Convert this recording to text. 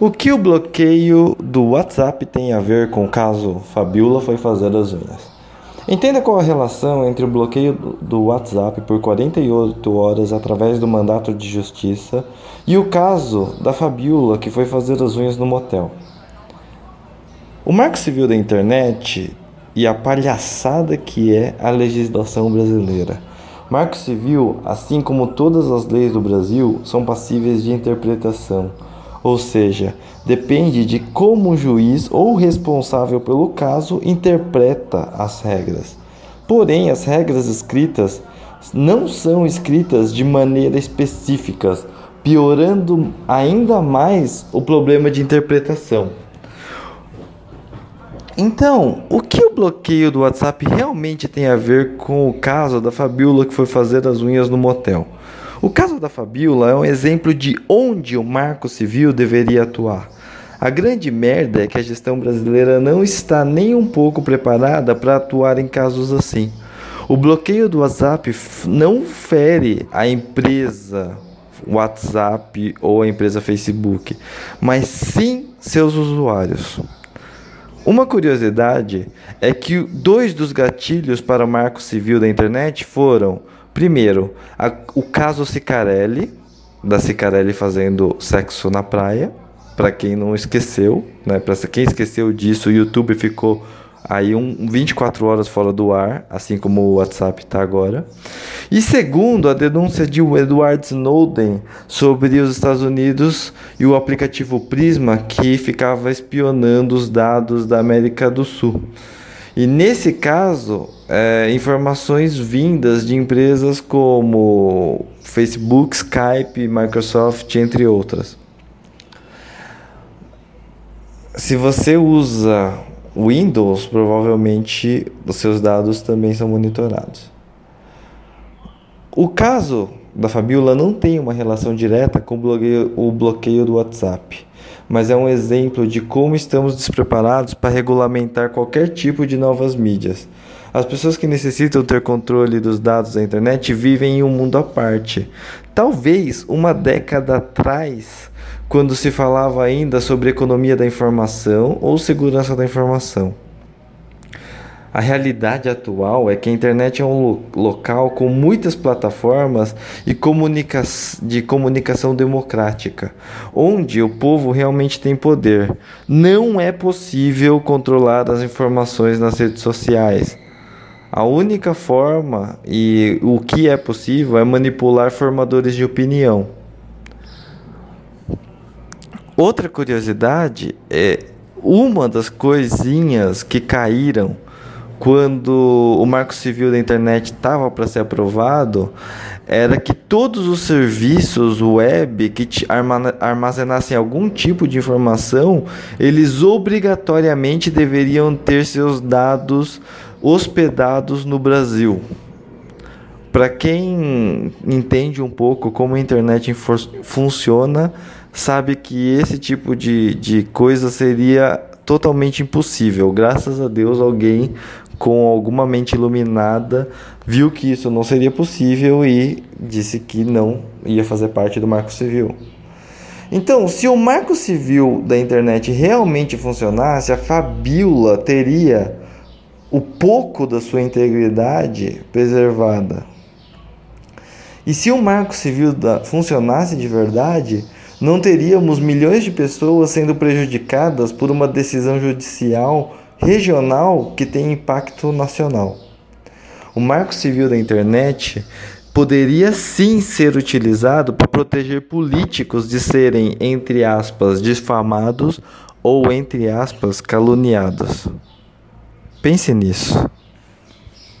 O que o bloqueio do WhatsApp tem a ver com o caso Fabiola foi fazer as unhas? Entenda qual a relação entre o bloqueio do WhatsApp por 48 horas através do mandato de justiça e o caso da Fabiola que foi fazer as unhas no motel. O Marco Civil da Internet e a palhaçada que é a legislação brasileira. Marco Civil, assim como todas as leis do Brasil, são passíveis de interpretação ou seja, depende de como o juiz ou responsável pelo caso interpreta as regras. Porém, as regras escritas não são escritas de maneira específica, piorando ainda mais o problema de interpretação. Então, o que o bloqueio do WhatsApp realmente tem a ver com o caso da Fabiola que foi fazer as unhas no motel? O caso da Fabiola é um exemplo de onde o marco civil deveria atuar. A grande merda é que a gestão brasileira não está nem um pouco preparada para atuar em casos assim. O bloqueio do WhatsApp não fere a empresa WhatsApp ou a empresa Facebook, mas sim seus usuários. Uma curiosidade é que dois dos gatilhos para o marco civil da internet foram Primeiro, a, o caso Cicarelli, da Cicarelli fazendo sexo na praia. Para quem não esqueceu, né? Para quem esqueceu disso, o YouTube ficou aí um 24 horas fora do ar, assim como o WhatsApp está agora. E segundo, a denúncia de Edward Snowden sobre os Estados Unidos e o aplicativo Prisma que ficava espionando os dados da América do Sul. E nesse caso, é, informações vindas de empresas como Facebook, Skype, Microsoft, entre outras. Se você usa Windows, provavelmente os seus dados também são monitorados. O caso da Fabiola não tem uma relação direta com o bloqueio, o bloqueio do WhatsApp mas é um exemplo de como estamos despreparados para regulamentar qualquer tipo de novas mídias. As pessoas que necessitam ter controle dos dados da internet vivem em um mundo à parte. Talvez uma década atrás, quando se falava ainda sobre economia da informação ou segurança da informação. A realidade atual é que a internet é um local com muitas plataformas e comunica de comunicação democrática, onde o povo realmente tem poder. Não é possível controlar as informações nas redes sociais. A única forma e o que é possível é manipular formadores de opinião. Outra curiosidade é uma das coisinhas que caíram quando o Marco Civil da Internet estava para ser aprovado, era que todos os serviços web que armazenassem algum tipo de informação, eles obrigatoriamente deveriam ter seus dados hospedados no Brasil. Para quem entende um pouco como a internet funciona, sabe que esse tipo de, de coisa seria totalmente impossível. Graças a Deus, alguém com alguma mente iluminada, viu que isso não seria possível e disse que não ia fazer parte do Marco Civil. Então, se o Marco Civil da internet realmente funcionasse, a Fabiola teria o pouco da sua integridade preservada. E se o Marco Civil da, funcionasse de verdade, não teríamos milhões de pessoas sendo prejudicadas por uma decisão judicial regional que tem impacto nacional. O Marco Civil da Internet poderia sim ser utilizado para proteger políticos de serem, entre aspas, difamados ou, entre aspas, caluniados. Pense nisso.